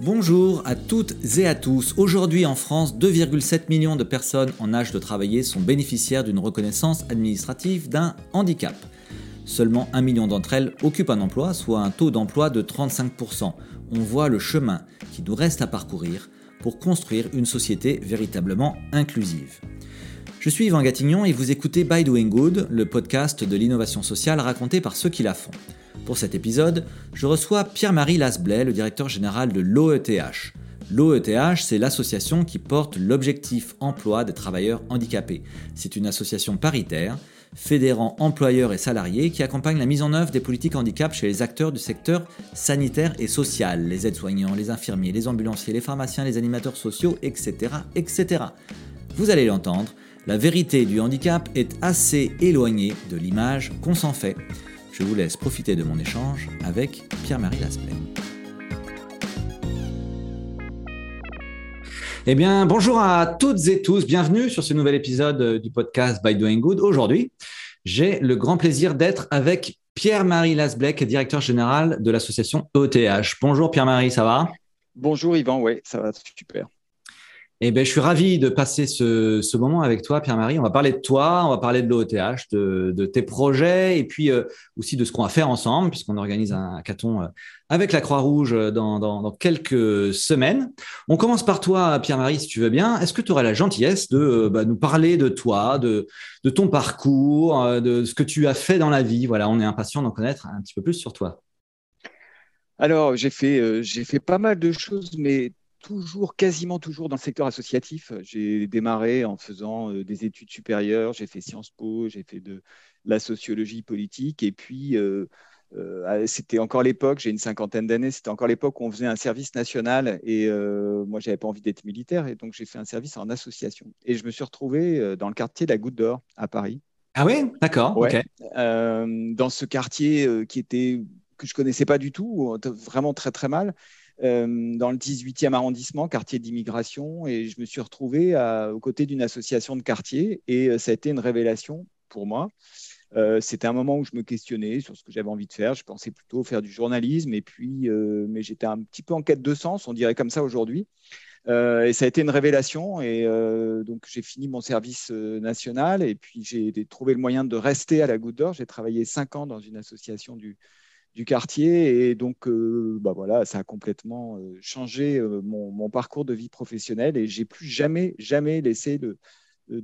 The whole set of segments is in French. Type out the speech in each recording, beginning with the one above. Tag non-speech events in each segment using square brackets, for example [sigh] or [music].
Bonjour à toutes et à tous. Aujourd'hui en France, 2,7 millions de personnes en âge de travailler sont bénéficiaires d'une reconnaissance administrative d'un handicap. Seulement 1 million d'entre elles occupent un emploi, soit un taux d'emploi de 35%. On voit le chemin qui nous reste à parcourir pour construire une société véritablement inclusive. Je suis Yvan Gatignon et vous écoutez By Doing Good, le podcast de l'innovation sociale raconté par ceux qui la font. Pour cet épisode, je reçois Pierre-Marie Lasblay, le directeur général de l'OETH. L'OETH, c'est l'association qui porte l'objectif emploi des travailleurs handicapés. C'est une association paritaire, fédérant employeurs et salariés, qui accompagne la mise en œuvre des politiques handicap chez les acteurs du secteur sanitaire et social, les aides-soignants, les infirmiers, les ambulanciers, les pharmaciens, les animateurs sociaux, etc. etc. Vous allez l'entendre, la vérité du handicap est assez éloignée de l'image qu'on s'en fait. Je vous laisse profiter de mon échange avec Pierre-Marie Lasplay. Eh bien, bonjour à toutes et tous. Bienvenue sur ce nouvel épisode du podcast By Doing Good. Aujourd'hui, j'ai le grand plaisir d'être avec Pierre-Marie Lasblek, directeur général de l'association ETH. Bonjour Pierre-Marie, ça va? Bonjour Yvan, oui, ça va super. Eh bien, je suis ravi de passer ce, moment avec toi, Pierre-Marie. On va parler de toi, on va parler de l'OETH, de, tes projets et puis euh, aussi de ce qu'on va faire ensemble, puisqu'on organise un hackathon euh, avec la Croix-Rouge euh, dans, quelques semaines. On commence par toi, Pierre-Marie, si tu veux bien. Est-ce que tu aurais la gentillesse de bah, nous parler de toi, de, de ton parcours, de ce que tu as fait dans la vie? Voilà, on est impatient d'en connaître un petit peu plus sur toi. Alors, j'ai fait, j'ai fait pas mal de choses, mais toujours, quasiment toujours dans le secteur associatif. J'ai démarré en faisant euh, des études supérieures, j'ai fait Sciences Po, j'ai fait de la sociologie politique, et puis euh, euh, c'était encore l'époque, j'ai une cinquantaine d'années, c'était encore l'époque où on faisait un service national, et moi, j'avais pas envie d'être militaire, et donc j'ai fait un service en association. Et je me suis retrouvé dans le quartier de la Goutte d'Or à Paris. Ah oui, d'accord. dans ce quartier qui était que je connaissais pas du tout, vraiment très très mal. Euh, dans le 18e arrondissement, quartier d'immigration, et je me suis retrouvé aux côtés d'une association de quartier, et euh, ça a été une révélation pour moi. Euh, c'était un moment où je me questionnais sur ce que j'avais envie de faire. Je pensais plutôt faire du journalisme, et puis, mais j'étais un petit peu en quête de sens, on dirait comme ça aujourd'hui. et ça a été une révélation. Et donc, j'ai fini mon service national et puis j'ai trouvé le moyen de rester à la Goutte d'Or. J'ai travaillé cinq ans dans une association du, du quartier. Et donc, euh, bah voilà, ça a complètement euh, changé euh, mon, parcours de vie professionnelle et j'ai plus jamais, jamais laissé de,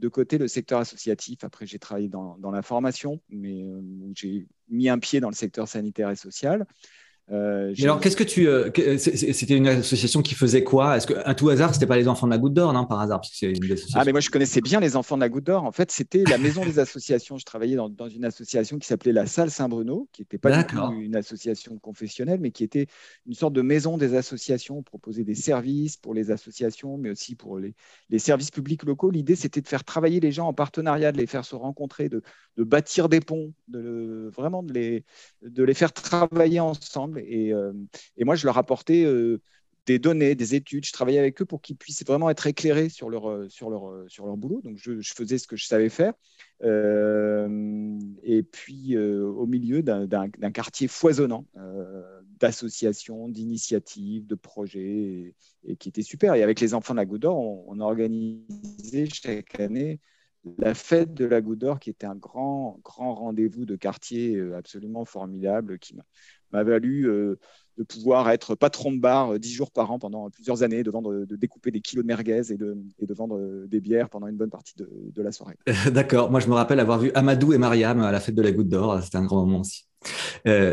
côté le secteur associatif. Après, j'ai travaillé dans, la formation, mais j'ai mis un pied dans le secteur sanitaire et social. Euh, alors, qu'est-ce que tu. Euh, c'était une association qui faisait quoi? Est-ce qu'à tout hasard, c'était pas les enfants de la Goutte d'Or, non, par hasard? Ah, mais moi, je connaissais bien les enfants de la Goutte d'Or. En fait, c'était la maison des associations. Je travaillais dans, dans une association qui s'appelait la Salle Saint-Bruno, qui n'était pas une association confessionnelle, mais qui était une sorte de maison des associations. On proposait des services pour les associations, mais aussi pour les, les services publics locaux. L'idée, c'était de faire travailler les gens en partenariat, de les faire se rencontrer, de, de bâtir des ponts, de, vraiment de les, de les faire travailler ensemble euh, et, moi, je leur apportais euh, des données, des études. Je travaillais avec eux pour qu'ils puissent vraiment être éclairés sur leur, euh, sur leur, sur leur boulot. Donc, je, faisais ce que je savais faire. et puis, au milieu d'un quartier foisonnant d'associations, d'initiatives, de projets, et, qui était super. Et avec les enfants de la Goutte on, organisait chaque année la fête de la qui était un grand, grand rendez-vous de quartier absolument formidable, qui m'a valu euh, de pouvoir être patron de bar euh, dix jours par an pendant plusieurs années, de, vendre, de découper des kilos de merguez et de, et de vendre euh, des bières pendant une bonne partie de, de la soirée. D'accord. Moi, je me rappelle avoir vu Amadou et Mariam à la fête de la Goutte d'Or. C'était un grand moment aussi.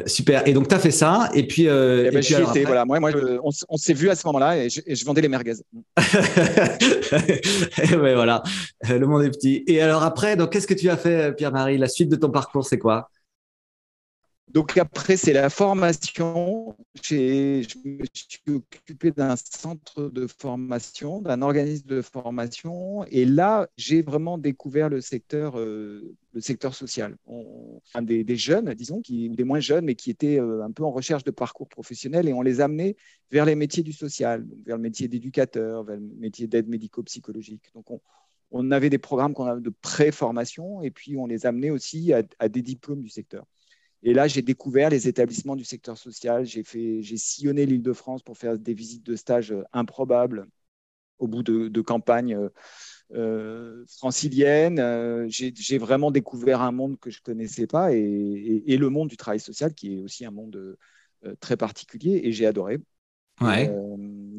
super. Et donc, tu as fait ça. Et puis. Euh, et ben. Voilà. Moi, moi on, s'est vu à ce moment-là et je, et je, vendais les merguez. [laughs] et ben, voilà. Le monde est petit. Et alors, après, qu'est-ce que tu as fait, Pierre-Marie? La suite de ton parcours, c'est quoi? Donc après, c'est la formation. Je me suis occupé d'un centre de formation, d'un organisme de formation. Et là, j'ai vraiment découvert le secteur, euh, le secteur social. des, jeunes, disons, qui, des moins jeunes, mais qui étaient euh, un peu en recherche de parcours professionnel. Et on les amenait vers les métiers du social, vers le métier d'éducateur, vers le métier d'aide médico-psychologique. Donc on, on avait des programmes qu'on a de pré-formation et puis on les amenait aussi à, des diplômes du secteur. Et là, j'ai découvert les établissements du secteur social. J'ai sillonné l'Île-de-France pour faire des visites de stage improbables au bout de, de campagnes euh. Euh, j'ai vraiment découvert un monde que je ne connaissais pas et, le monde du travail social qui est aussi un monde euh, très particulier et j'ai adoré. Ouais.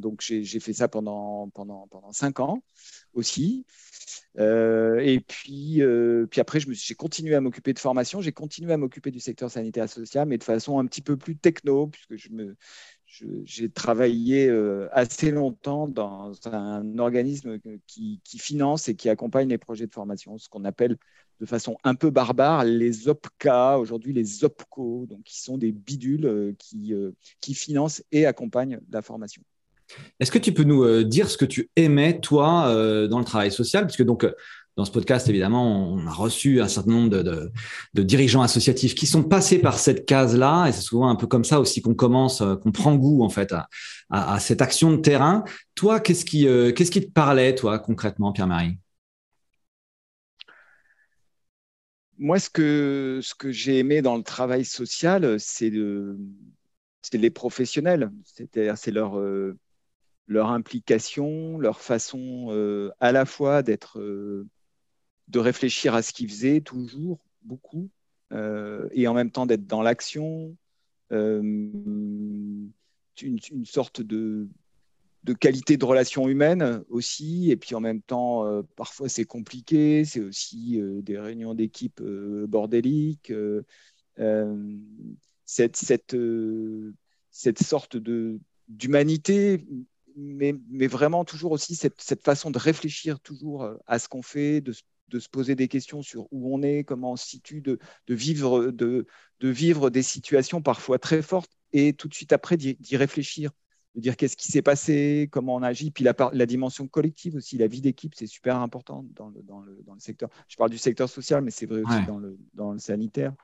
Donc j'ai fait ça pendant, pendant, pendant cinq ans aussi. et puis, puis après, j'ai continué à m'occuper de formation, j'ai continué à m'occuper du secteur sanitaire social, mais de façon un petit peu plus techno, puisque je me, j'ai travaillé euh, assez longtemps dans un organisme qui, finance et qui accompagne les projets de formation, ce qu'on appelle de façon un peu barbare les OPCA, aujourd'hui les OPCO, donc qui sont des bidules euh, qui, euh, qui financent et accompagnent la formation. Est-ce que tu peux nous dire ce que tu aimais, toi, dans le travail social? Parce que donc, dans ce podcast, évidemment, on a reçu un certain nombre de, dirigeants associatifs qui sont passés par cette case-là, et c'est souvent un peu comme ça aussi qu'on commence, euh, qu'on prend goût en fait à, cette action de terrain. Toi, qu'est-ce qui, euh, qu'est-ce qui te parlait, toi, concrètement, Pierre-Marie? Moi, ce que, ce que j'ai aimé dans le travail social, c'est de, les professionnels, c'est-à-dire c'est leur, euh, leur implication, leur façon à la fois d'être de réfléchir à ce qu'ils faisaient toujours, beaucoup, euh, et en même temps d'être dans l'action, euh, une, sorte de, de, qualité de relation humaine aussi, et puis en même temps, euh, parfois c'est compliqué, c'est aussi des réunions d'équipe bordéliques, cette, cette, cette sorte de d'humanité, mais, mais, vraiment toujours aussi cette, cette, façon de réfléchir toujours à ce qu'on fait, de, de se poser des questions sur où on est, comment on se situe, de, vivre, de, vivre des situations parfois très fortes et tout de suite après d'y réfléchir, de dire qu'est-ce qui s'est passé, comment on agit, puis la, la dimension collective aussi, la vie d'équipe, c'est super important dans le, dans, le, secteur. Je parle du secteur social, mais c'est vrai aussi dans, le, dans le sanitaire.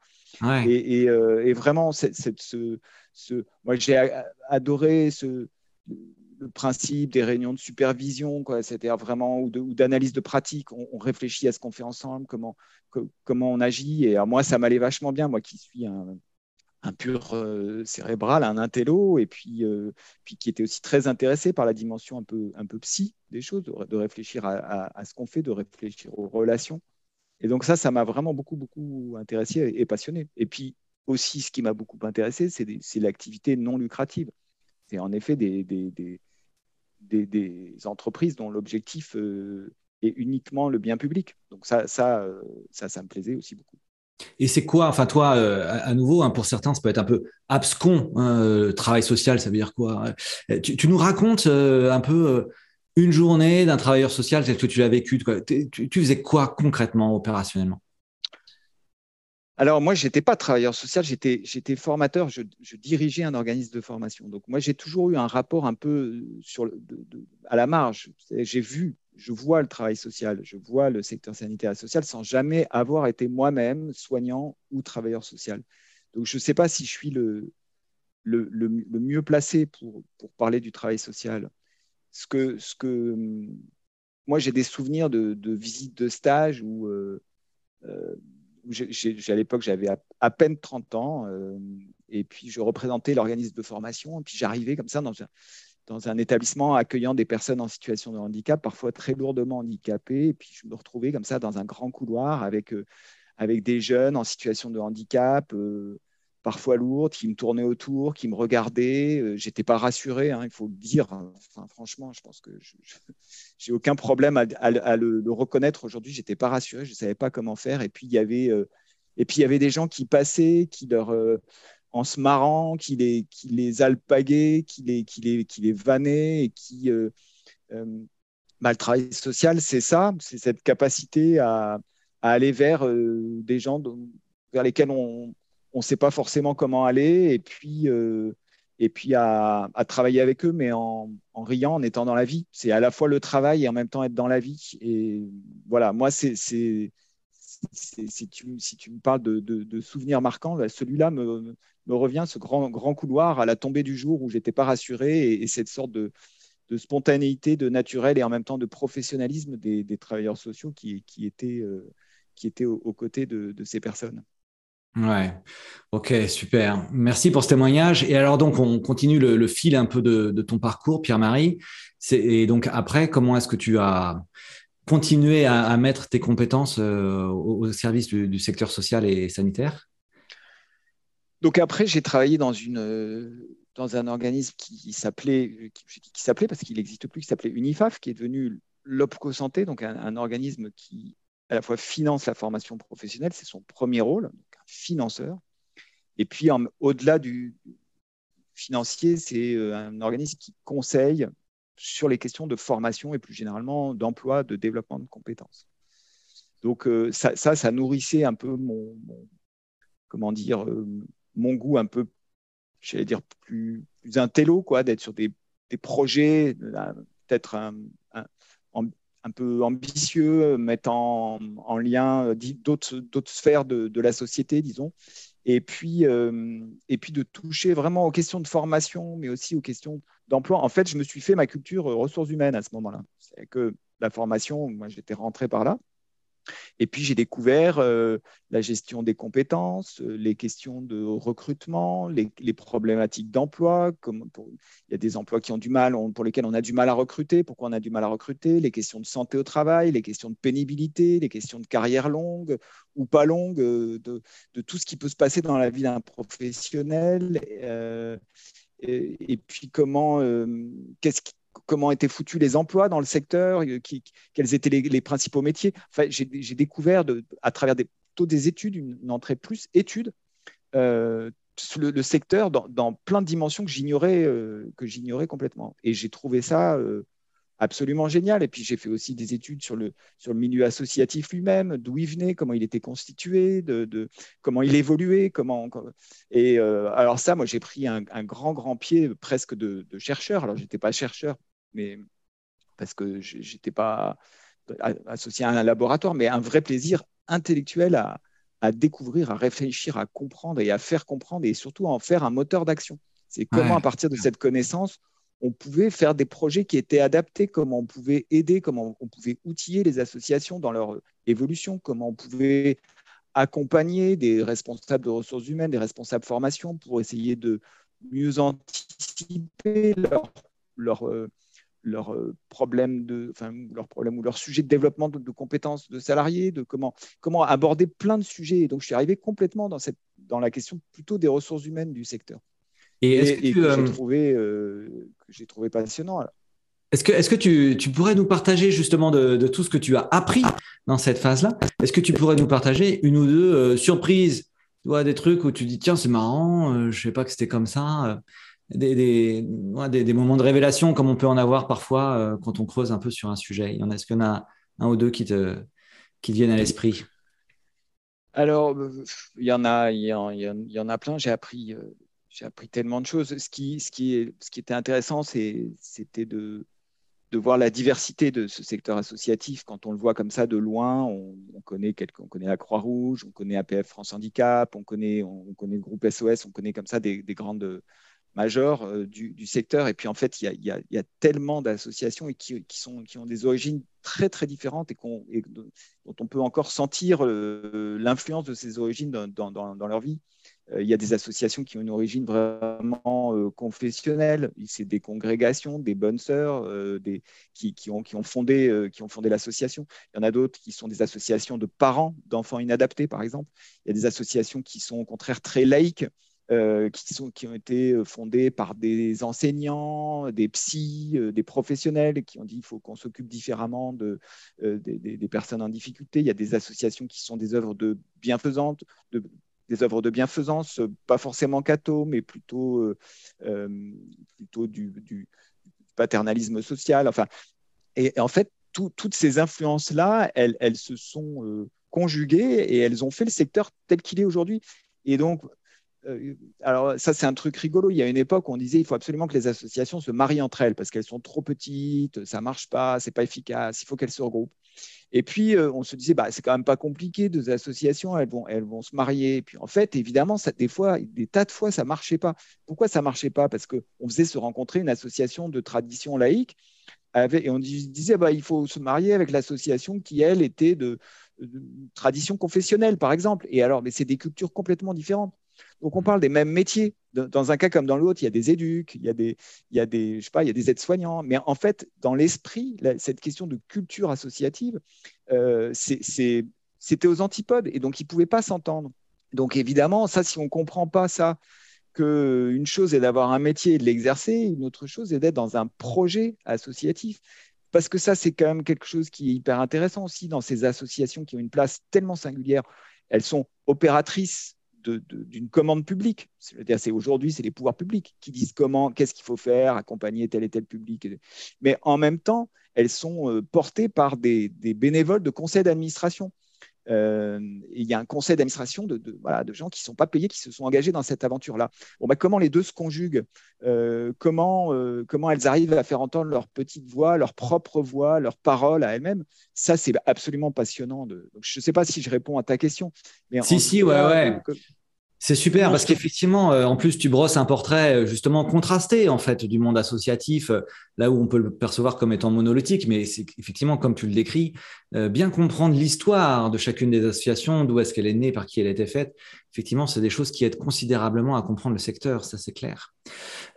Et, euh, et, vraiment, ce, ce, moi j'ai adoré ce le principe des réunions de supervision, c'est-à-dire vraiment, ou d'analyse de, pratique. On, réfléchit à ce qu'on fait ensemble, comment, comment on agit. Et moi, ça m'allait vachement bien, moi qui suis un, pur euh, cérébral, un intello, et puis, euh, puis qui était aussi très intéressé par la dimension un peu, un peu psy des choses, de, réfléchir à, ce qu'on fait, de réfléchir aux relations. Et donc ça, ça m'a vraiment beaucoup, beaucoup intéressé et, passionné. Et puis aussi, ce qui m'a beaucoup intéressé, c'est l'activité non lucrative. C'est en effet des, entreprises dont l'objectif euh, est uniquement le bien public. Donc ça, ça, euh, ça, ça me plaisait aussi beaucoup. Et c'est quoi, enfin toi, euh, à nouveau, hein, pour certains, ça peut être un peu abscon, hein, travail social, ça veut dire quoi tu, nous racontes un peu une journée d'un travailleur social, tel que tu l'as vécu, tu, faisais quoi concrètement, opérationnellement? Alors moi, je n'étais pas travailleur social, j'étais formateur, je, dirigeais un organisme de formation. Donc moi, j'ai toujours eu un rapport un peu sur à la marge. J'ai vu, je vois le travail social, je vois le secteur sanitaire et social sans jamais avoir été moi-même soignant ou travailleur social. Donc je ne sais pas si je suis le, mieux placé pour, parler du travail social. Ce que, que, moi, j'ai des souvenirs de, visites de stage où... Euh, à l'époque, j'avais à, peine 30 ans, euh, et puis je représentais l'organisme de formation, et puis j'arrivais comme ça dans un, dans un établissement accueillant des personnes en situation de handicap, parfois très lourdement handicapées, et puis je me retrouvais comme ça dans un grand couloir avec, euh, avec des jeunes en situation de handicap. Euh, parfois lourdes, qui me tournaient autour, qui me regardaient. Euh, j'étais pas rassuré, hein, il faut le dire. Franchement, je pense que [laughs] j'ai aucun problème à, le, reconnaître aujourd'hui. J'étais pas rassuré, je savais pas comment faire. Et puis il y avait, euh, et puis il y avait des gens qui passaient, qui leur, euh, en se marrant, qui les, qui les alpaguaient, qui les, qui les, qui vannaient et qui bah, le travail social, c'est ça, c'est cette capacité à aller vers des gens vers lesquels on, on ne sait pas forcément comment aller, et puis, euh, à, travailler avec eux, mais en, riant, en étant dans la vie. C'est à la fois le travail et en même temps être dans la vie. Et voilà, moi, c'est, si, tu, me parles de, souvenirs marquants, bah, celui-là me, revient, ce grand, grand couloir à la tombée du jour où j'étais pas rassuré et, cette sorte de, spontanéité, de naturel et en même temps de professionnalisme des, travailleurs sociaux qui, étaient, qui étaient aux, côtés de, ces personnes. Ouais, ok, super. Merci pour ce témoignage. Et alors donc, on continue le, fil un peu de, ton parcours, Pierre-Marie. Et donc après, comment est-ce que tu as continué à, mettre tes compétences au, service du, secteur social et sanitaire? Donc après, j'ai travaillé dans un organisme qui s'appelait qui, s'appelait parce qu'il n'existe plus, qui s'appelait Unifaf, qui est devenu l'OPCO Santé, donc un, organisme qui à la fois finance la formation professionnelle, c'est son premier rôle, financeur. Et puis, au-delà du financier, c'est euh, un organisme qui conseille sur les questions de formation et plus généralement d'emploi, de développement de compétences. Donc euh, ça, ça, nourrissait un peu mon, comment dire, euh, mon goût un peu, j'allais dire plus, plus intello, quoi, d'être sur des, des projets, peut-être un, un peu ambitieux, mettant en, lien euh, d'autres sphères de, la société, disons, et puis, euh, et puis de toucher vraiment aux questions de formation, mais aussi aux questions d'emploi. En fait, je me suis fait ma culture euh, ressources humaines à ce moment-là. C'est que la formation, moi, j'étais rentré par là. Et puis j'ai découvert euh, la gestion des compétences, euh, les questions de recrutement, les, problématiques d'emploi. Il y a des emplois qui ont du mal, pour lesquels on a du mal à recruter. Pourquoi on a du mal à recruter? Les questions de santé au travail, les questions de pénibilité, les questions de carrière longue ou pas longue, euh, de, tout ce qui peut se passer dans la vie d'un professionnel. et, puis comment, qu'est-ce qui comment étaient foutus les emplois dans le secteur, euh, quels étaient les, principaux métiers. Enfin, j'ai découvert à travers des, plutôt des études, une, entrée plus études, euh, le, secteur dans, plein de dimensions que j'ignorais euh, que j'ignorais complètement. Et j'ai trouvé ça absolument génial. Et puis j'ai fait aussi des études sur le, sur le milieu associatif lui-même, d'où il venait, comment il était constitué, de, comment il évoluait. Comment, et alors ça, moi j'ai pris un, grand, grand pied presque de, de chercheur. Alors j'étais pas chercheur mais parce que je n'étais pas associé à un laboratoire, mais un vrai plaisir intellectuel à, découvrir, à réfléchir, à comprendre et à faire comprendre et surtout à en faire un moteur d'action. C'est comment, à partir de cette connaissance, on pouvait faire des projets qui étaient adaptés, comment on pouvait aider, comment on pouvait outiller les associations dans leur évolution, comment on pouvait accompagner des responsables de ressources humaines, des responsables de formation pour essayer de mieux anticiper leur, leur, euh, leurs euh, problèmes de, enfin, ou leur sujet de développement de, compétences de salariés, de comment, comment aborder plein de sujets. Et donc, je suis arrivé complètement dans, cette, dans la question plutôt des ressources humaines du secteur. Et, que, j'ai euh, trouvé, euh, trouvé passionnant. Est-ce que, est que tu, tu, pourrais nous partager justement de, de, tout ce que tu as appris dans cette phase-là? Est-ce que tu pourrais nous partager une ou deux surprises? Tu des trucs où tu dis tiens c'est marrant, je ne savais pas que c'était comme ça des, des, des, moments de révélation comme on peut en avoir parfois euh, quand on creuse un peu sur un sujet Il y en a, Est-ce qu'il y en a un ou deux qui te, qui viennent à l'esprit? Alors, il y en a, il y en, il y en a plein. J'ai appris, euh, j'ai appris tellement de choses. Ce qui, ce qui, est, ce qui était intéressant, c'était de, de voir la diversité de ce secteur associatif. Quand on le voit comme ça de loin, on, connaît, on connaît la Croix-Rouge, on connaît APF France Handicap, on connaît, on, connaît le groupe SOS, on connaît comme ça des, des grandes majeur euh, du, secteur. Et puis en fait, il y a, tellement d'associations qui, sont, qui ont des origines très très différentes et, dont on peut encore sentir euh, l'influence de ces origines dans, leur vie. Euh, il y a des associations qui ont une origine vraiment confessionnelle. C'est des congrégations, des bonnes sœurs des, qui, ont, qui, ont, fondé, qui ont fondé l'association. Il y en a d'autres qui sont des associations de parents d'enfants inadaptés, par exemple. Il y a des associations qui sont au contraire très laïques. Euh, qui, sont, qui ont été euh, fondées par des enseignants, des psys, euh, des professionnels qui ont dit qu'il faut qu'on s'occupe différemment de, des, personnes en difficulté. Il y a des associations qui sont des œuvres de des œuvres de bienfaisance, pas forcément catho, mais plutôt, plutôt du, paternalisme social. Enfin, et, en fait, toutes ces influences-là, elles, elles, se sont conjuguées et elles ont fait le secteur tel qu'il est aujourd'hui. Et donc, alors ça c'est un truc rigolo. Il y a une époque où on disait il faut absolument que les associations se marient entre elles parce qu'elles sont trop petites, ça marche pas, c'est pas efficace, il faut qu'elles se regroupent. Et puis, euh, on se disait, bah, c'est quand même pas compliqué, deux associations, elles vont, elles vont se marier. Et puis, en fait, évidemment, des fois, des tas de fois, ça marchait pas. Pourquoi ça marchait pas? Parce qu'on faisait se rencontrer une association de tradition laïque et on disait, bah, il faut se marier avec l'association qui, elle, était de, tradition confessionnelle, par exemple. Et alors, mais c'est des cultures complètement différentes. Donc, on parle des mêmes métiers. Dans un cas comme dans l'autre, il y a des éduques, il y a des, il y a des, je sais pas, il y a des aides-soignants. Mais en fait, dans l'esprit, cette question de culture associative, euh, c'était aux antipodes et donc ils ne pouvaient pas s'entendre. Donc évidemment, ça, si on ne comprend pas ça, qu'une chose est d'avoir un métier et de l'exercer, une autre chose est d'être dans un projet associatif. Parce que ça, c'est quand même quelque chose qui est hyper intéressant aussi dans ces associations qui ont une place tellement singulière. Elles sont opératrices d'une commande publique. C'est aujourd'hui, c'est les pouvoirs publics qui disent comment, qu'est-ce qu'il faut faire, accompagner tel et tel public. Mais en même temps, elles sont euh, portées par des, bénévoles de conseil d'administration. Euh, il y a un conseil d'administration de, voilà, de, gens qui ne sont pas payés, qui se sont engagés dans cette aventure-là. Bon, bah, comment les deux se conjuguent? Euh, comment, euh, comment elles arrivent à faire entendre leur petite voix, leur propre voix, leurs paroles à elles-mêmes? Ça, c'est absolument passionnant. De... je ne sais pas si je réponds à ta question. Mais si, si, ouais, ouais. C'est super parce qu'effectivement, euh, en plus, tu brosses un portrait euh, justement contrasté en fait du monde associatif, euh, là où on peut le percevoir comme étant monolithique, mais c'est effectivement comme tu le décris, bien comprendre l'histoire de chacune des associations, d'où est-ce qu'elle est née, par qui elle a été faite. Effectivement, c'est des choses qui aident considérablement à comprendre le secteur, ça c'est clair.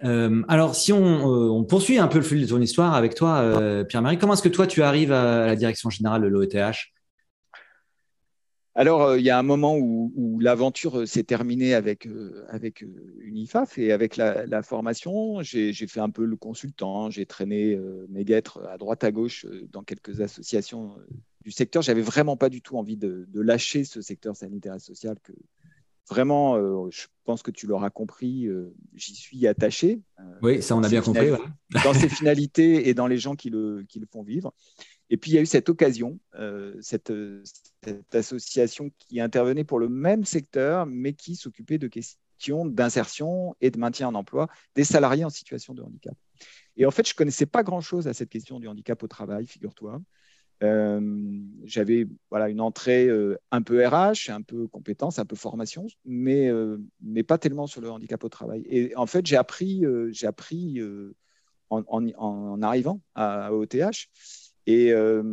alors, si on, poursuit un peu le fil de ton histoire avec toi, Pierre-Marie, comment est-ce que toi tu arrives à la direction générale de l'OETH alors, euh, il y a un moment où, l'aventure euh, s'est terminée avec, euh, avec Unifaf et avec la, formation. J'ai fait un peu le consultant, j'ai traîné mes guêtres à droite à gauche dans quelques associations du secteur. J'avais vraiment pas du tout envie de, lâcher ce secteur sanitaire et social que vraiment, je pense que tu l'auras compris, j'y suis attaché. oui, ça on a bien compris. Dans ses finalités et dans les gens qui le, qui le font vivre. Et puis, il y a eu cette occasion, euh, cette, association qui intervenait pour le même secteur, mais qui s'occupait de questions d'insertion et de maintien en emploi des salariés en situation de handicap. Et en fait, je ne connaissais pas grand-chose à cette question du handicap au travail, figure-toi. Euh, j'avais voilà, une entrée euh, un peu RH, un peu compétence, un peu formation, mais, mais pas tellement sur le handicap au travail. Et en fait, j'ai appris, j'ai appris en, en, arrivant à OTH euh,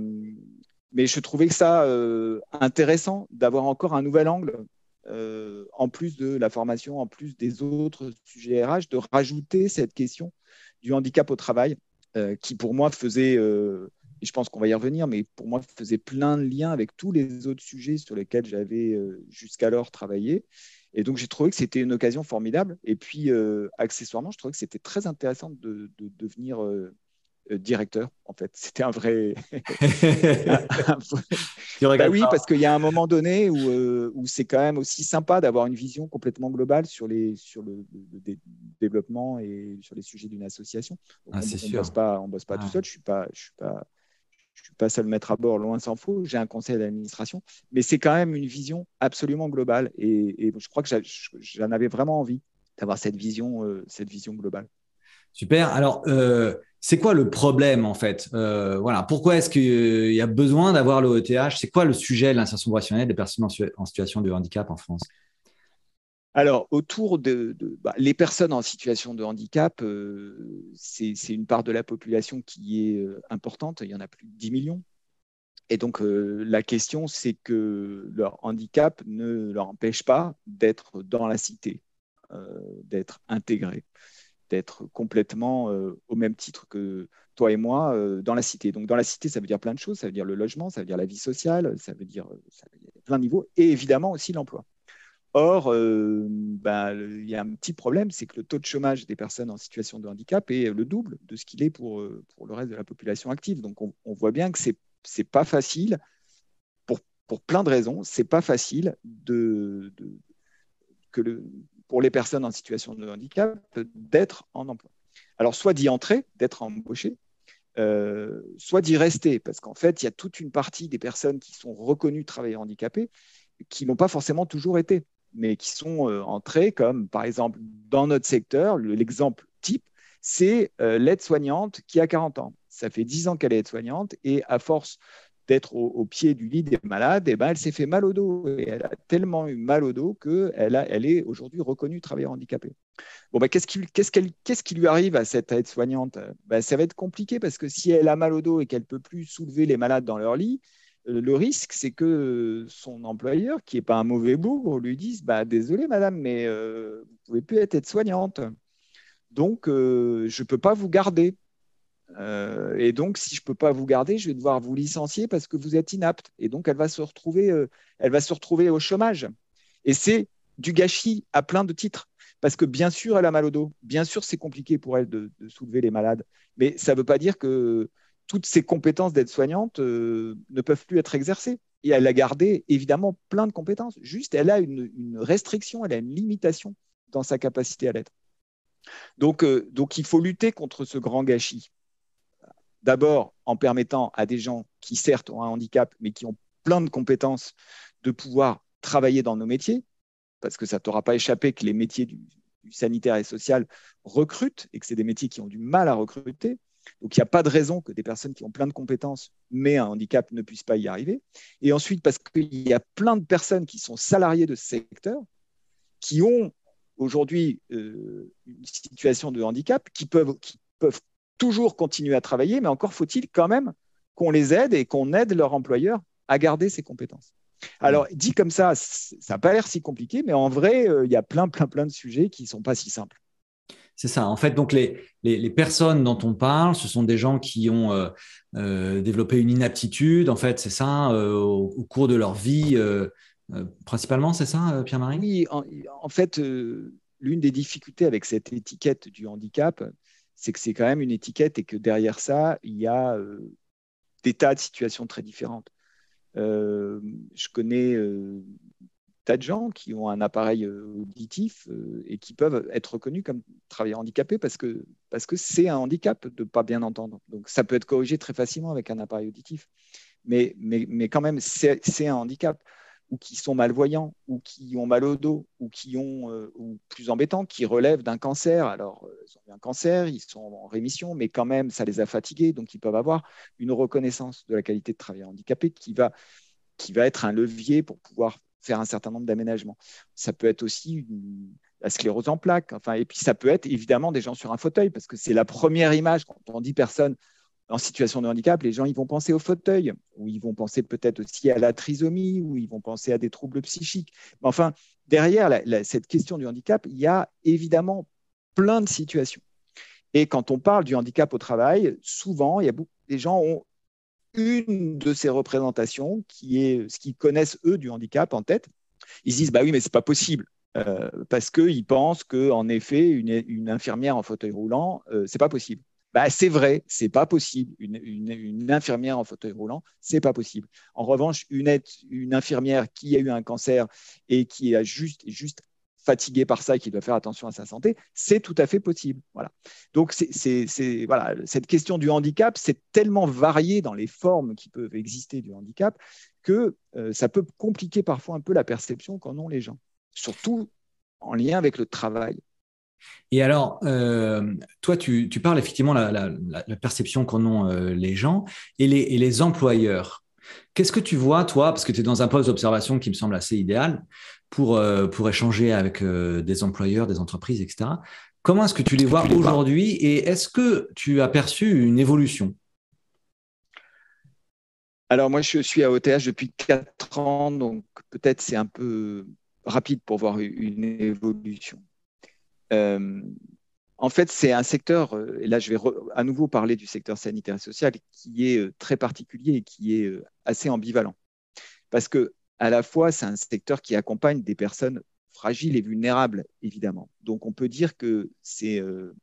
mais je trouvais ça euh, intéressant d'avoir encore un nouvel angle, euh, en plus de la formation, en plus des autres sujets RH, de rajouter cette question du handicap au travail, qui pour moi faisait, et je pense qu'on va y revenir, mais pour moi faisait plein de liens avec tous les autres sujets sur lesquels j'avais jusqu'alors travaillé. Et donc, j'ai trouvé que c'était une occasion formidable. Et puis, accessoirement, je trouvais que c'était très intéressant de, de devenir euh, directeur, en fait. C'était un vrai. [laughs] bah oui, parce qu'il y a un moment donné où, euh, où c'est quand même aussi sympa d'avoir une vision complètement globale sur, les, sur le, développement et sur les sujets d'une association. ah, on ne bosse pas, on bosse pas tout seul. Je suis pas, je suis pas, je suis pas seul maître à bord, loin s'en faut. J'ai un conseil d'administration, mais c'est quand même une vision absolument globale. Et, je crois que j'en avais vraiment envie d'avoir cette vision, euh, cette vision globale. Super. Alors, c'est quoi le problème en fait? Euh, Voilà, pourquoi est-ce qu'il y a besoin d'avoir le C'est quoi le sujet de l'insertion professionnelle des personnes en, situation de handicap en France? Alors, autour de, bah, les personnes en situation de handicap, euh, c'est une part de la population qui est euh, importante. Il y en a plus de 10 millions. Et donc, la question, c'est que leur handicap ne leur empêche pas d'être dans la cité, d'être intégrés d'être complètement euh, au même titre que toi et moi euh, dans la cité. Donc dans la cité, ça veut dire plein de choses, ça veut dire le logement, ça veut dire la vie sociale, ça veut dire, dire plein de niveaux, et évidemment aussi l'emploi. Or, euh, bah, il y a un petit problème, c'est que le taux de chômage des personnes en situation de handicap est le double de ce qu'il est pour, pour le reste de la population active. Donc on, voit bien que ce n'est pas facile, pour, pour plein de raisons, c'est pas facile de, de que le, pour les personnes en situation de handicap d'être en emploi. Alors, soit d'y entrer, d'être embauché, euh, soit d'y rester, parce qu'en fait, il y a toute une partie des personnes qui sont reconnues travailleurs handicapés qui n'ont pas forcément toujours été, mais qui sont euh, entrées, comme par exemple dans notre secteur, l'exemple type, c'est euh, l'aide-soignante qui a 40 ans. Ça fait 10 ans qu'elle est aide-soignante et à force d'être au, pied du lit des malades, et eh ben, elle s'est fait mal au dos. Et elle a tellement eu mal au dos qu'elle elle est aujourd'hui reconnue travailleur handicapé. Bon, ben, qu'est-ce, qui, qu'est-ce, qu'est-ce qui lui arrive à cette aide-soignante? Ben, Ça va être compliqué parce que si elle a mal au dos et qu'elle ne peut plus soulever les malades dans leur lit, euh, le risque, c'est que son employeur, qui n'est pas un mauvais bougre, lui dise bah, Désolé, madame, mais euh, vous ne pouvez plus être aide-soignante. Donc, euh, je ne peux pas vous garder. Et donc, si je ne peux pas vous garder, je vais devoir vous licencier parce que vous êtes inapte. Et donc, elle va se retrouver, elle va se retrouver au chômage. Et c'est du gâchis à plein de titres. Parce que bien sûr, elle a mal au dos. Bien sûr, c'est compliqué pour elle de, soulever les malades. Mais ça ne veut pas dire que toutes ses compétences d'aide-soignante euh, ne peuvent plus être exercées. Et elle a gardé évidemment plein de compétences. Juste, elle a une, restriction, elle a une limitation dans sa capacité à l'être. Donc, euh, donc, il faut lutter contre ce grand gâchis. D'abord, en permettant à des gens qui, certes, ont un handicap, mais qui ont plein de compétences, de pouvoir travailler dans nos métiers, parce que ça ne t'aura pas échappé que les métiers du sanitaire et social recrutent et que c'est des métiers qui ont du mal à recruter. Donc, il n'y a pas de raison que des personnes qui ont plein de compétences, mais un handicap, ne puissent pas y arriver. Et ensuite, parce qu'il y a plein de personnes qui sont salariées de ce secteur, qui ont aujourd'hui euh, une situation de handicap, qui peuvent, qui peuvent toujours continuer à travailler, mais encore faut-il quand même qu'on les aide et qu'on aide leur employeur à garder ces compétences. Alors, dit comme ça, ça n'a pas l'air si compliqué, mais en vrai, euh, il y a plein, plein, plein de sujets qui ne sont pas si simples. C'est ça. En fait, donc les, les, personnes dont on parle, ce sont des gens qui ont euh, euh, développé une inaptitude, en fait, c'est ça, au, cours de leur vie, principalement, c'est ça, Pierre-Marie? Oui, en, fait, l'une des difficultés avec cette étiquette du handicap, c'est que c'est quand même une étiquette et que derrière ça, il y a des tas de situations très différentes. je connais tas de gens qui ont un appareil euh, auditif euh, et qui peuvent être reconnus comme travailleurs handicapés parce que parce que c'est un handicap de pas bien entendre. Donc ça peut être corrigé très facilement avec un appareil auditif. Mais, mais, mais quand même, c'est un handicap ou qui sont malvoyants, ou qui ont mal au dos, ou qui ont, euh, ou plus embêtant, qui relèvent d'un cancer. Alors, ils ont eu un cancer, ils sont en rémission, mais quand même, ça les a fatigués, donc ils peuvent avoir une reconnaissance de la qualité de travail handicapé qui va, qui va être un levier pour pouvoir faire un certain nombre d'aménagements. Ça peut être aussi la sclérose en plaques. Enfin, et puis ça peut être évidemment des gens sur un fauteuil, parce que c'est la première image quand on dit personne en situation de handicap, les gens ils vont penser au fauteuil, ou ils vont penser peut-être aussi à la trisomie, ou ils vont penser à des troubles psychiques. Mais enfin, derrière cette question du handicap, il y a évidemment plein de situations. Et quand on parle du handicap au travail, souvent, il y a beaucoup, les gens ont une de ces représentations qui est ce qu'ils connaissent eux du handicap en tête. Ils se disent bah oui mais c'est pas possible euh, parce qu'ils pensent que en effet une, infirmière en fauteuil roulant euh, c'est pas possible. Bah, c'est vrai, c'est pas possible. Une, infirmière en fauteuil roulant, c'est pas possible. En revanche, une, infirmière qui a eu un cancer et qui a juste, juste fatigué par ça et qui doit faire attention à sa santé, c'est tout à fait possible. Voilà. Donc, c'est, voilà, cette question du handicap, c'est tellement varié dans les formes qui peuvent exister du handicap que euh, ça peut compliquer parfois un peu la perception qu'en ont les gens, surtout en lien avec le travail. Et alors, euh, toi, tu, parles effectivement de la, perception qu'en ont euh, les gens et les, et les employeurs. Qu'est-ce que tu vois, toi, parce que tu es dans un poste d'observation qui me semble assez idéal, pour, euh, pour échanger avec des employeurs, des entreprises, etc. Comment est-ce que tu les vois aujourd'hui et est-ce que tu as perçu une évolution? Alors moi, je suis à OTH depuis 4 ans, donc peut-être c'est un peu rapide pour voir une évolution. Euh, en fait, c'est un secteur, et là je vais à nouveau parler du secteur sanitaire et social, qui est très particulier et qui est assez ambivalent. Parce que à la fois, c'est un secteur qui accompagne des personnes fragiles et vulnérables, évidemment. Donc, on peut dire que c'est euh,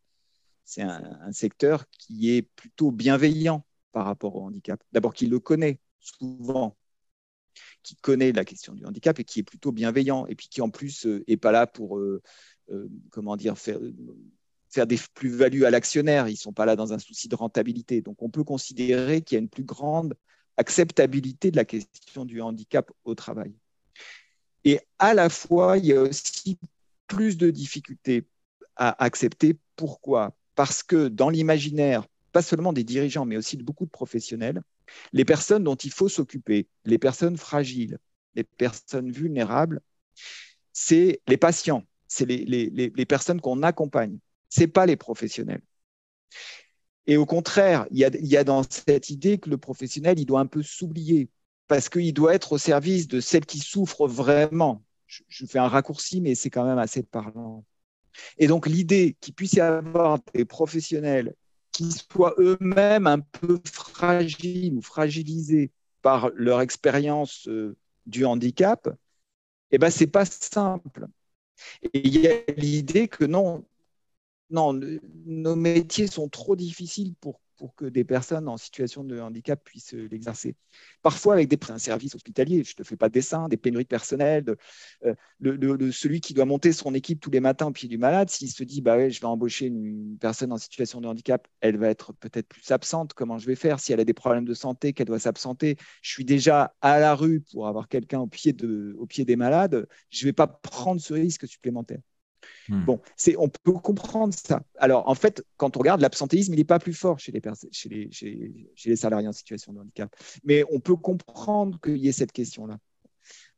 un, secteur qui est plutôt bienveillant par rapport au handicap. D'abord, qui le connaît souvent, qui connaît la question du handicap et qui est plutôt bienveillant, et puis qui en plus n'est euh, pas là pour, euh, comment dire, faire, faire des plus-values à l'actionnaire. Ils ne sont pas là dans un souci de rentabilité. Donc, on peut considérer qu'il y a une plus grande acceptabilité de la question du handicap au travail. Et à la fois, il y a aussi plus de difficultés à accepter. Pourquoi? Parce que dans l'imaginaire, pas seulement des dirigeants, mais aussi de beaucoup de professionnels, Les personnes dont il faut s'occuper, les personnes fragiles, les personnes vulnérables, c'est les patients, c'est les, personnes qu'on accompagne, ce n'est pas les professionnels. Et au contraire, il y, a, il y, a, dans cette idée que le professionnel, il doit un peu s'oublier parce qu'il doit être au service de celles qui souffrent vraiment. Je, je fais un raccourci, mais c'est quand même assez parlant. Et donc l'idée qu'il puisse y avoir des professionnels qui soient eux-mêmes un peu fragiles ou fragilisés par leur expérience euh, du handicap, eh ben, ce n'est pas simple. Et il y a l'idée que non, non, nos métiers sont trop difficiles pour pour que des personnes en situation de handicap puissent euh, l'exercer. Parfois avec des un service hospitalier, je ne te fais pas de dessin, des pénuries de euh, celui qui doit monter son équipe tous les matins au pied du malade, s'il se dit bah je vais embaucher une, personne en situation de handicap, elle va être peut-être plus absente, comment je vais faire? Si elle a des problèmes de santé, qu'elle doit s'absenter, je suis déjà à la rue pour avoir quelqu'un au pied des malades, je ne vais pas prendre ce risque supplémentaire. Hmm. Bon, c'est, on peut comprendre ça. Alors, en fait, quand on regarde, l'absentéisme, il n'est pas plus fort chez les, chez, les, chez, les, salariés en situation de handicap. Mais on peut comprendre qu'il y ait cette question-là.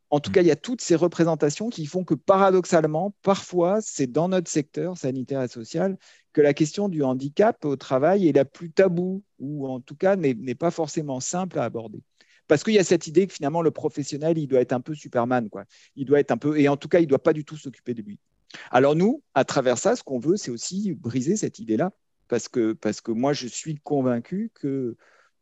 En tout hmm. cas, il y a toutes ces représentations qui font que paradoxalement, parfois, c'est dans notre secteur sanitaire et social que la question du handicap au travail est la plus taboue, ou en tout cas n'est, pas forcément simple à aborder. Parce qu'il y a cette idée que finalement, le professionnel, il doit être un peu Superman. Quoi. Il doit être un peu, et en tout cas, il ne doit pas du tout s'occuper de lui. Alors nous, à travers ça, ce qu'on veut, c'est aussi briser cette idée-là, parce que, parce que moi, je suis convaincu que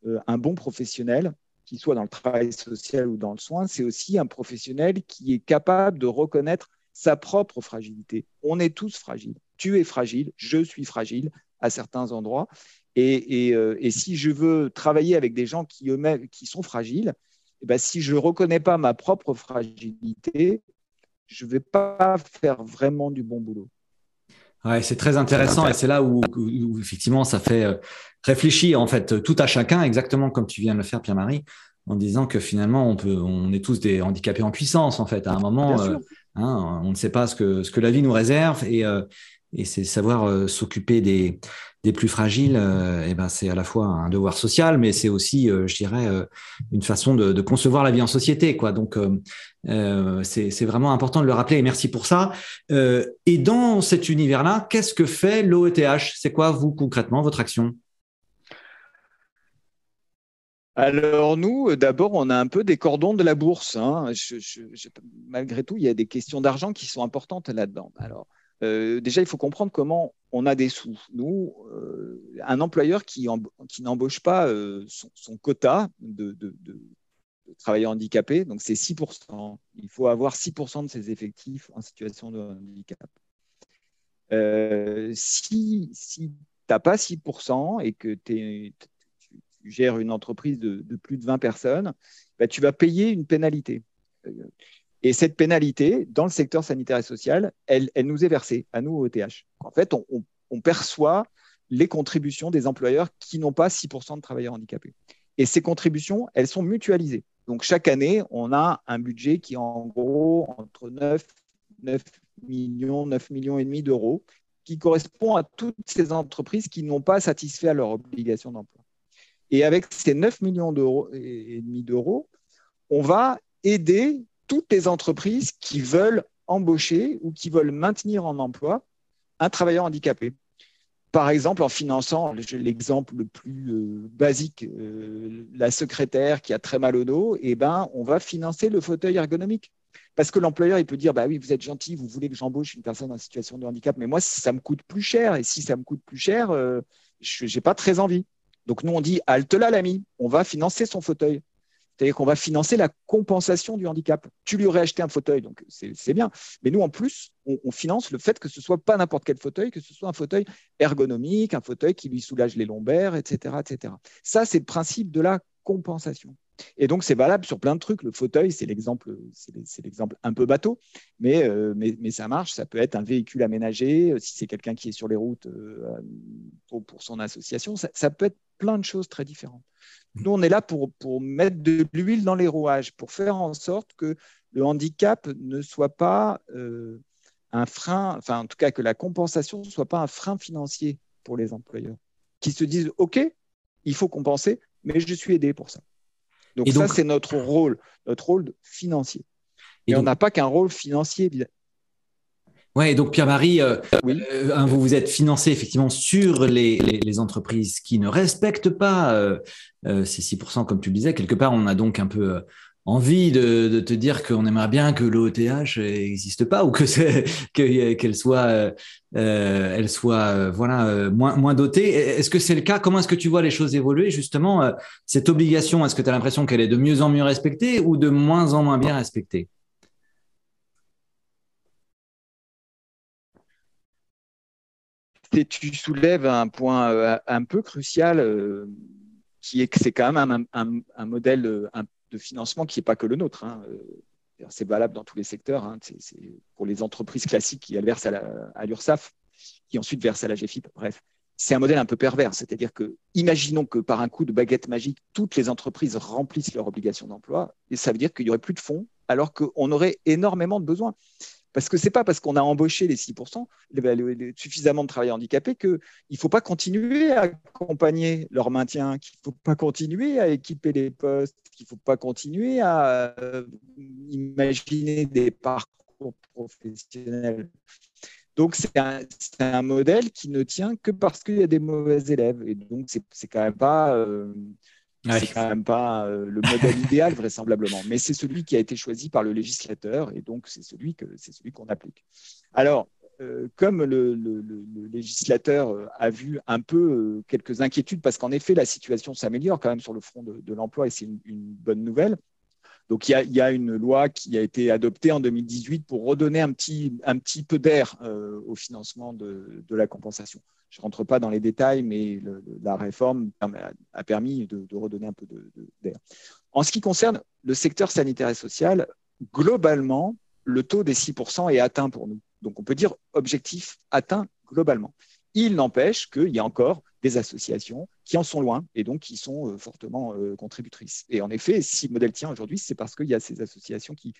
euh, un bon professionnel, qu'il soit dans le travail social ou dans le soin, c'est aussi un professionnel qui est capable de reconnaître sa propre fragilité. On est tous fragiles. Tu es fragile, je suis fragile à certains endroits. Et, euh, si je veux travailler avec des gens qui eux-mêmes qui sont fragiles, eh ben, si je ne reconnais pas ma propre fragilité, je ne vais pas faire vraiment du bon boulot. Ouais, c'est très intéressant et c'est là où, effectivement ça fait euh, réfléchir en fait tout à chacun, exactement comme tu viens de le faire, Pierre-Marie, en disant que finalement on peut, on est tous des handicapés en puissance en fait. À un moment, euh, hein, on ne sait pas ce que ce que la vie nous réserve et euh, et c'est savoir s'occuper des plus fragiles, euh, eh ben c'est à la fois un devoir social, mais c'est aussi, euh, je dirais, euh, une façon de, concevoir la vie en société. Donc, c'est vraiment important de le rappeler et merci pour ça. et dans cet univers-là, qu'est-ce que fait l'OETH C'est quoi, vous, concrètement, votre action? Alors nous, d'abord, on a un peu des cordons de la bourse. Hein. malgré tout, il y a des questions d'argent qui sont importantes là-dedans. Alors, euh, déjà, il faut comprendre comment on a des sous. Nous, euh, un employeur qui, n'embauche pas euh, son, quota de, travailleurs handicapés, donc c'est 6%. Il faut avoir 6% de ses effectifs en situation de handicap. si si tu n'as pas 6% et que tu, gères une entreprise de, plus de 20 personnes, bah, tu vas payer une pénalité. Et cette pénalité, dans le secteur sanitaire et social, elle, nous est versée, à nous, au ETH. En fait, on, perçoit les contributions des employeurs qui n'ont pas 6% de travailleurs handicapés. Et ces contributions, elles sont mutualisées. Donc, chaque année, on a un budget qui est en gros entre 9, 9 millions, 9 millions et demi d'euros, qui correspond à toutes ces entreprises qui n'ont pas satisfait à leur obligation d'emploi. Et avec ces 9 millions et demi d'euros, on va aider toutes les entreprises qui veulent embaucher ou qui veulent maintenir en emploi un travailleur handicapé. Par exemple, en finançant, l'exemple le plus euh, basique, euh, la secrétaire qui a très mal au dos, eh ben, on va financer le fauteuil ergonomique. Parce que l'employeur, il peut dire, bah oui, vous êtes gentil, vous voulez que j'embauche une personne en situation de handicap, mais moi, ça me coûte plus cher. Et si ça me coûte plus cher, euh, je n'ai pas très envie. Donc nous, on dit, halte là, l'ami, on va financer son fauteuil. C'est-à-dire qu'on va financer la compensation du handicap. Tu lui aurais acheté un fauteuil, donc c'est bien. Mais nous, en plus, on, finance le fait que ce soit pas n'importe quel fauteuil, que ce soit un fauteuil ergonomique, un fauteuil qui lui soulage les lombaires, etc. etc. Ça, c'est le principe de la compensation. Et donc, c'est valable sur plein de trucs. Le fauteuil, c'est l'exemple, c'est l'exemple un peu bateau, mais, euh, mais, mais, ça marche. Ça peut être un véhicule aménagé, euh, si c'est quelqu'un qui est sur les routes euh, pour, son association. Ça, peut être plein de choses très différentes. Nous, on est là pour, pour mettre de l'huile dans les rouages, pour faire en sorte que le handicap ne soit pas un frein, enfin, en tout cas, que la compensation ne soit pas un frein financier pour les employeurs, qui se disent, OK, il faut compenser, mais je suis aidé pour ça. Donc, ça, c'est notre rôle, notre rôle financier. Et, on n'a pas qu'un rôle financier. Oui, donc Pierre-Marie, euh, euh, vous vous êtes financé effectivement sur les, entreprises qui ne respectent pas euh, ces 6%, comme tu le disais. Quelque part, on a donc un peu envie de, te dire qu'on aimerait bien que l'OETH n'existe pas ou que [laughs] qu'elle soit, elle soit euh, voilà, moins, moins dotée. Est-ce que c'est le cas? Comment est-ce que tu vois les choses évoluer justement Cette obligation, est-ce que tu as l'impression qu'elle est de mieux en mieux respectée ou de moins en moins bien respectée? Tu soulèves un point un peu crucial, qui est que c'est quand même un, modèle un de financement qui n'est pas que le nôtre. Hein. Euh, c'est valable dans tous les secteurs. Hein. C'est pour les entreprises classiques qui versent à l'URSSAF, qui ensuite versent à la GFIP. Bref, c'est un modèle un peu pervers. C'est-à-dire que, imaginons que par un coup de baguette magique, toutes les entreprises remplissent leurs obligations d'emploi, et ça veut dire qu'il n'y aurait plus de fonds, alors qu'on aurait énormément de besoins. Parce que ce n'est pas parce qu'on a embauché les 6%, suffisamment de travailleurs handicapés, qu'il ne faut pas continuer à accompagner leur maintien, qu'il ne faut pas continuer à équiper les postes, qu'il ne faut pas continuer à euh, imaginer des parcours professionnels. Donc, c'est un, modèle qui ne tient que parce qu'il y a des mauvais élèves. Et donc, ce n'est quand même pas. Euh, c'est quand même pas euh, le modèle idéal, vraisemblablement, mais c'est celui qui a été choisi par le législateur et donc c'est celui que qu'on applique. Alors, euh, comme le, législateur euh, a vu un peu quelques inquiétudes, parce qu'en effet la situation s'améliore quand même sur le front de, l'emploi et c'est une, bonne nouvelle. Donc il y, a, une loi qui a été adoptée en 2018 pour redonner un petit, peu d'air au financement de la compensation. Je ne rentre pas dans les détails, mais la réforme a, permis de, redonner un peu d'air. En ce qui concerne le secteur sanitaire et social, globalement, le taux des 6% est atteint pour nous. Donc on peut dire objectif atteint globalement. Il n'empêche qu'il y a encore des associations qui en sont loin et donc qui sont euh, fortement euh, contributrices. Et en effet, si le modèle tient aujourd'hui, c'est parce qu'il y a ces associations qui,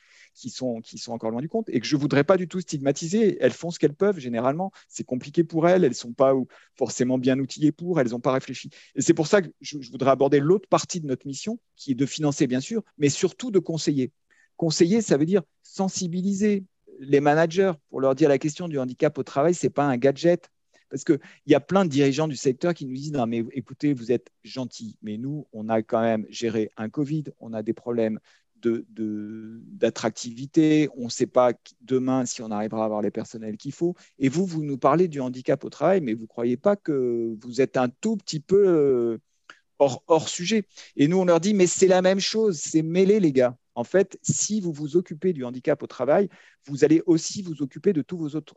sont encore loin du compte et que je ne voudrais pas du tout stigmatiser. Elles font ce qu'elles peuvent généralement. C'est compliqué pour elles, elles ne sont pas forcément bien outillées pour, elles n'ont pas réfléchi. Et c'est pour ça que je, je voudrais aborder l'autre partie de notre mission, qui est de financer bien sûr, mais surtout de conseiller. Conseiller, ça veut dire sensibiliser les managers pour leur dire la question du handicap au travail, ce n'est pas un gadget, parce qu'il y a plein de dirigeants du secteur qui nous disent Non, mais écoutez, vous êtes gentils, mais nous, on a quand même géré un Covid, on a des problèmes d'attractivité, on ne sait pas demain si on arrivera à avoir les personnels qu'il faut. Et vous, vous nous parlez du handicap au travail, mais vous ne croyez pas que vous êtes un tout petit peu euh, hors, hors sujet. Et nous, on leur dit Mais c'est la même chose, c'est mêlé, les gars. En fait, si vous vous occupez du handicap au travail, vous allez aussi vous occuper de tous vos autres,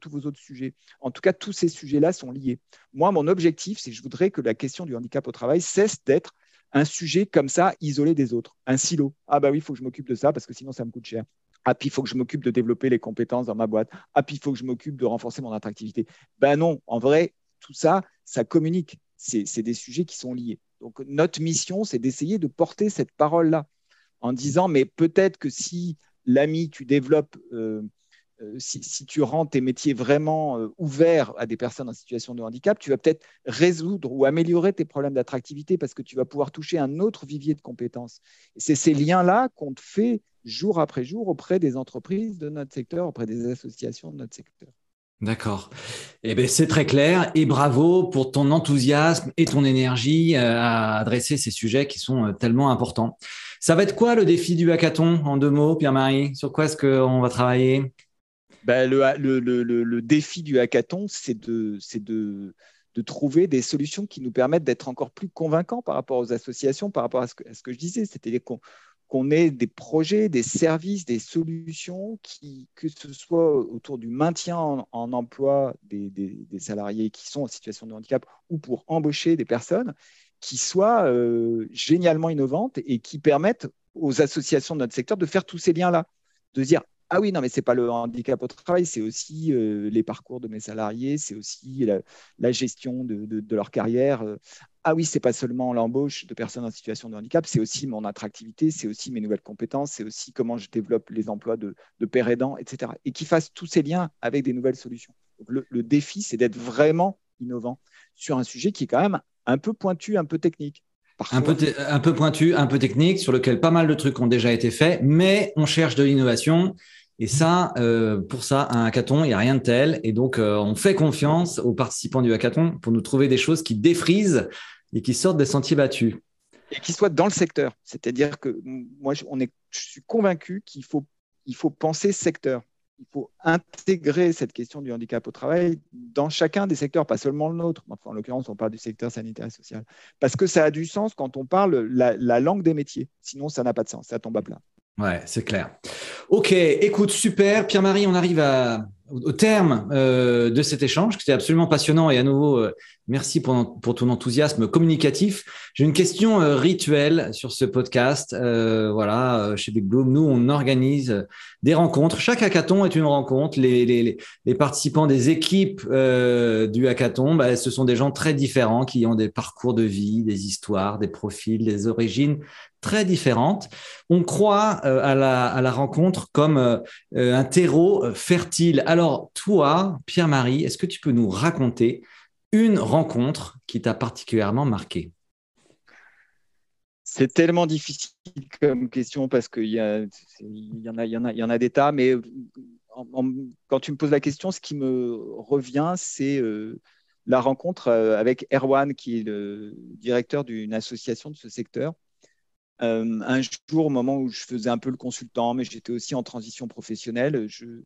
tous vos autres sujets. En tout cas, tous ces sujets-là sont liés. Moi, mon objectif, c'est que je voudrais que la question du handicap au travail cesse d'être un sujet comme ça, isolé des autres, un silo. Ah bah oui, il faut que je m'occupe de ça parce que sinon ça me coûte cher. Ah, puis il faut que je m'occupe de développer les compétences dans ma boîte. Ah, puis il faut que je m'occupe de renforcer mon attractivité. Ben non, en vrai, tout ça, ça communique. C'est des sujets qui sont liés. Donc notre mission, c'est d'essayer de porter cette parole-là en disant, mais peut-être que si l'ami, tu développes, euh, euh, si, tu rends tes métiers vraiment euh, ouverts à des personnes en situation de handicap, tu vas peut-être résoudre ou améliorer tes problèmes d'attractivité parce que tu vas pouvoir toucher un autre vivier de compétences. C'est ces liens-là qu'on te fait jour après jour auprès des entreprises de notre secteur, auprès des associations de notre secteur. D'accord. Eh bien, c'est très clair et bravo pour ton enthousiasme et ton énergie à adresser ces sujets qui sont tellement importants. Ça va être quoi le défi du hackathon en deux mots, Pierre-Marie? Sur quoi est-ce qu'on va travailler? Ben, le, défi du hackathon, c'est de, trouver des solutions qui nous permettent d'être encore plus convaincants par rapport aux associations, par rapport à ce que, ce que je disais, qu'on ait des projets, des services, des solutions qui, que ce soit autour du maintien en, emploi des, des, salariés qui sont en situation de handicap ou pour embaucher des personnes, qui soient euh, génialement innovantes et qui permettent aux associations de notre secteur de faire tous ces liens-là, de dire ah oui, non, mais ce n'est pas le handicap au travail, c'est aussi euh, les parcours de mes salariés, c'est aussi la, gestion de, leur carrière. Ah oui, ce n'est pas seulement l'embauche de personnes en situation de handicap, c'est aussi mon attractivité, c'est aussi mes nouvelles compétences, c'est aussi comment je développe les emplois de, père aidant, etc. Et qui fassent tous ces liens avec des nouvelles solutions. le défi, c'est d'être vraiment innovant sur un sujet qui est quand même un peu pointu, un peu technique. Un peu, un peu pointu, un peu technique, sur lequel pas mal de trucs ont déjà été faits, mais on cherche de l'innovation. Et ça, euh, pour ça, un hackathon, il n'y a rien de tel. Et donc, euh, on fait confiance aux participants du hackathon pour nous trouver des choses qui défrisent et qui sortent des sentiers battus. Et qui soient dans le secteur. C'est-à-dire que moi, on est, je suis convaincu qu'il faut, il faut penser secteur il faut intégrer cette question du handicap au travail dans chacun des secteurs, pas seulement le nôtre. En l'occurrence, on parle du secteur sanitaire et social. Parce que ça a du sens quand on parle la, la langue des métiers. Sinon, ça n'a pas de sens, ça tombe à plat. Ouais, c'est clair. Ok, écoute, super. Pierre-Marie, on arrive au terme euh, de cet échange, qui était absolument passionnant. Et à nouveau, euh, merci pour, ton enthousiasme communicatif. J'ai une question euh, rituelle sur ce podcast. voilà, chez Big Bloom, nous, on organise des rencontres. Chaque hackathon est une rencontre. Les, participants des équipes du hackathon, bah, ce sont des gens très différents qui ont des parcours de vie, des histoires, des profils, des origines très différentes. On croit euh, à, la, rencontre comme euh, euh, un terreau fertile. Alors, toi, Pierre-Marie, est-ce que tu peux nous raconter une rencontre qui t'a particulièrement marqué. C'est tellement difficile comme question parce qu'il y, y, en a, y, des tas, mais quand tu me poses la question, ce qui me revient, c'est la rencontre avec Erwan, qui est le directeur d'une association de ce secteur, euh, un jour, au moment où je faisais un peu le consultant, mais j'étais aussi en transition professionnelle, je,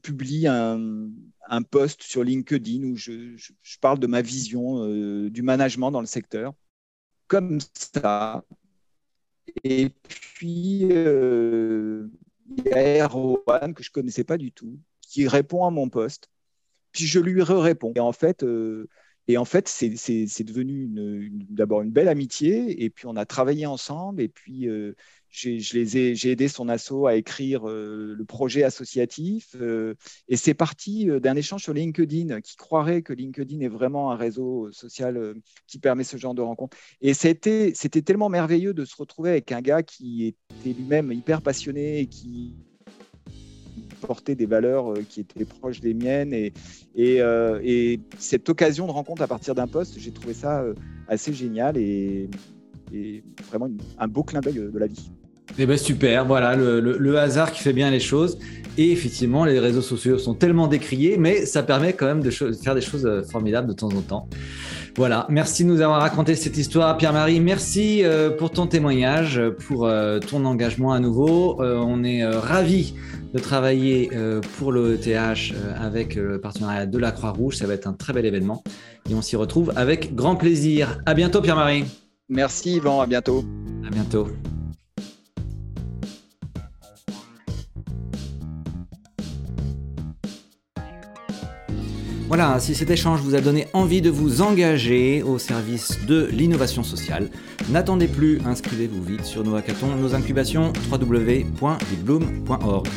publie un, un, post sur LinkedIn où je, parle de ma vision euh, du management dans le secteur. Comme ça. Et puis, euh, il y a Erwan, que je ne connaissais pas du tout, qui répond à mon post. Puis je lui réponds. Et en fait, et en fait, c'est devenu d'abord une belle amitié, et puis on a travaillé ensemble, et puis euh, j'ai aidé son asso à écrire euh, le projet associatif, euh, et c'est parti d'un échange sur LinkedIn, qui croirait que LinkedIn est vraiment un réseau social qui permet ce genre de rencontres. Et c'était tellement merveilleux de se retrouver avec un gars qui était lui-même hyper passionné et qui porter des valeurs euh, qui étaient proches des miennes. Et, euh, et, cette occasion de rencontre à partir d'un poste, j'ai trouvé ça euh, assez génial et, vraiment un beau clin d'œil de la vie. Eh ben super, voilà, le, hasard qui fait bien les choses. Et effectivement, les réseaux sociaux sont tellement décriés, mais ça permet quand même de, faire des choses formidables de temps en temps. Voilà, merci de nous avoir raconté cette histoire, Pierre-Marie. Merci pour ton témoignage, pour ton engagement à nouveau. on est ravis de travailler euh, pour le ETH euh, avec euh, le partenariat de la Croix-Rouge. Ça va être un très bel événement et on s'y retrouve avec grand plaisir. À bientôt, Pierre-Marie. Merci, Yvan. À bientôt. À bientôt. Voilà, si cet échange vous a donné envie de vous engager au service de l'innovation sociale, n'attendez plus, inscrivez-vous vite sur nos hackathons, nos incubations, www.bitbloom.org.